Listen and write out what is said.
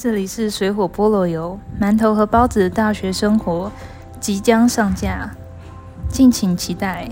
这里是水火菠萝油馒头和包子的大学生活即将上架敬请期待。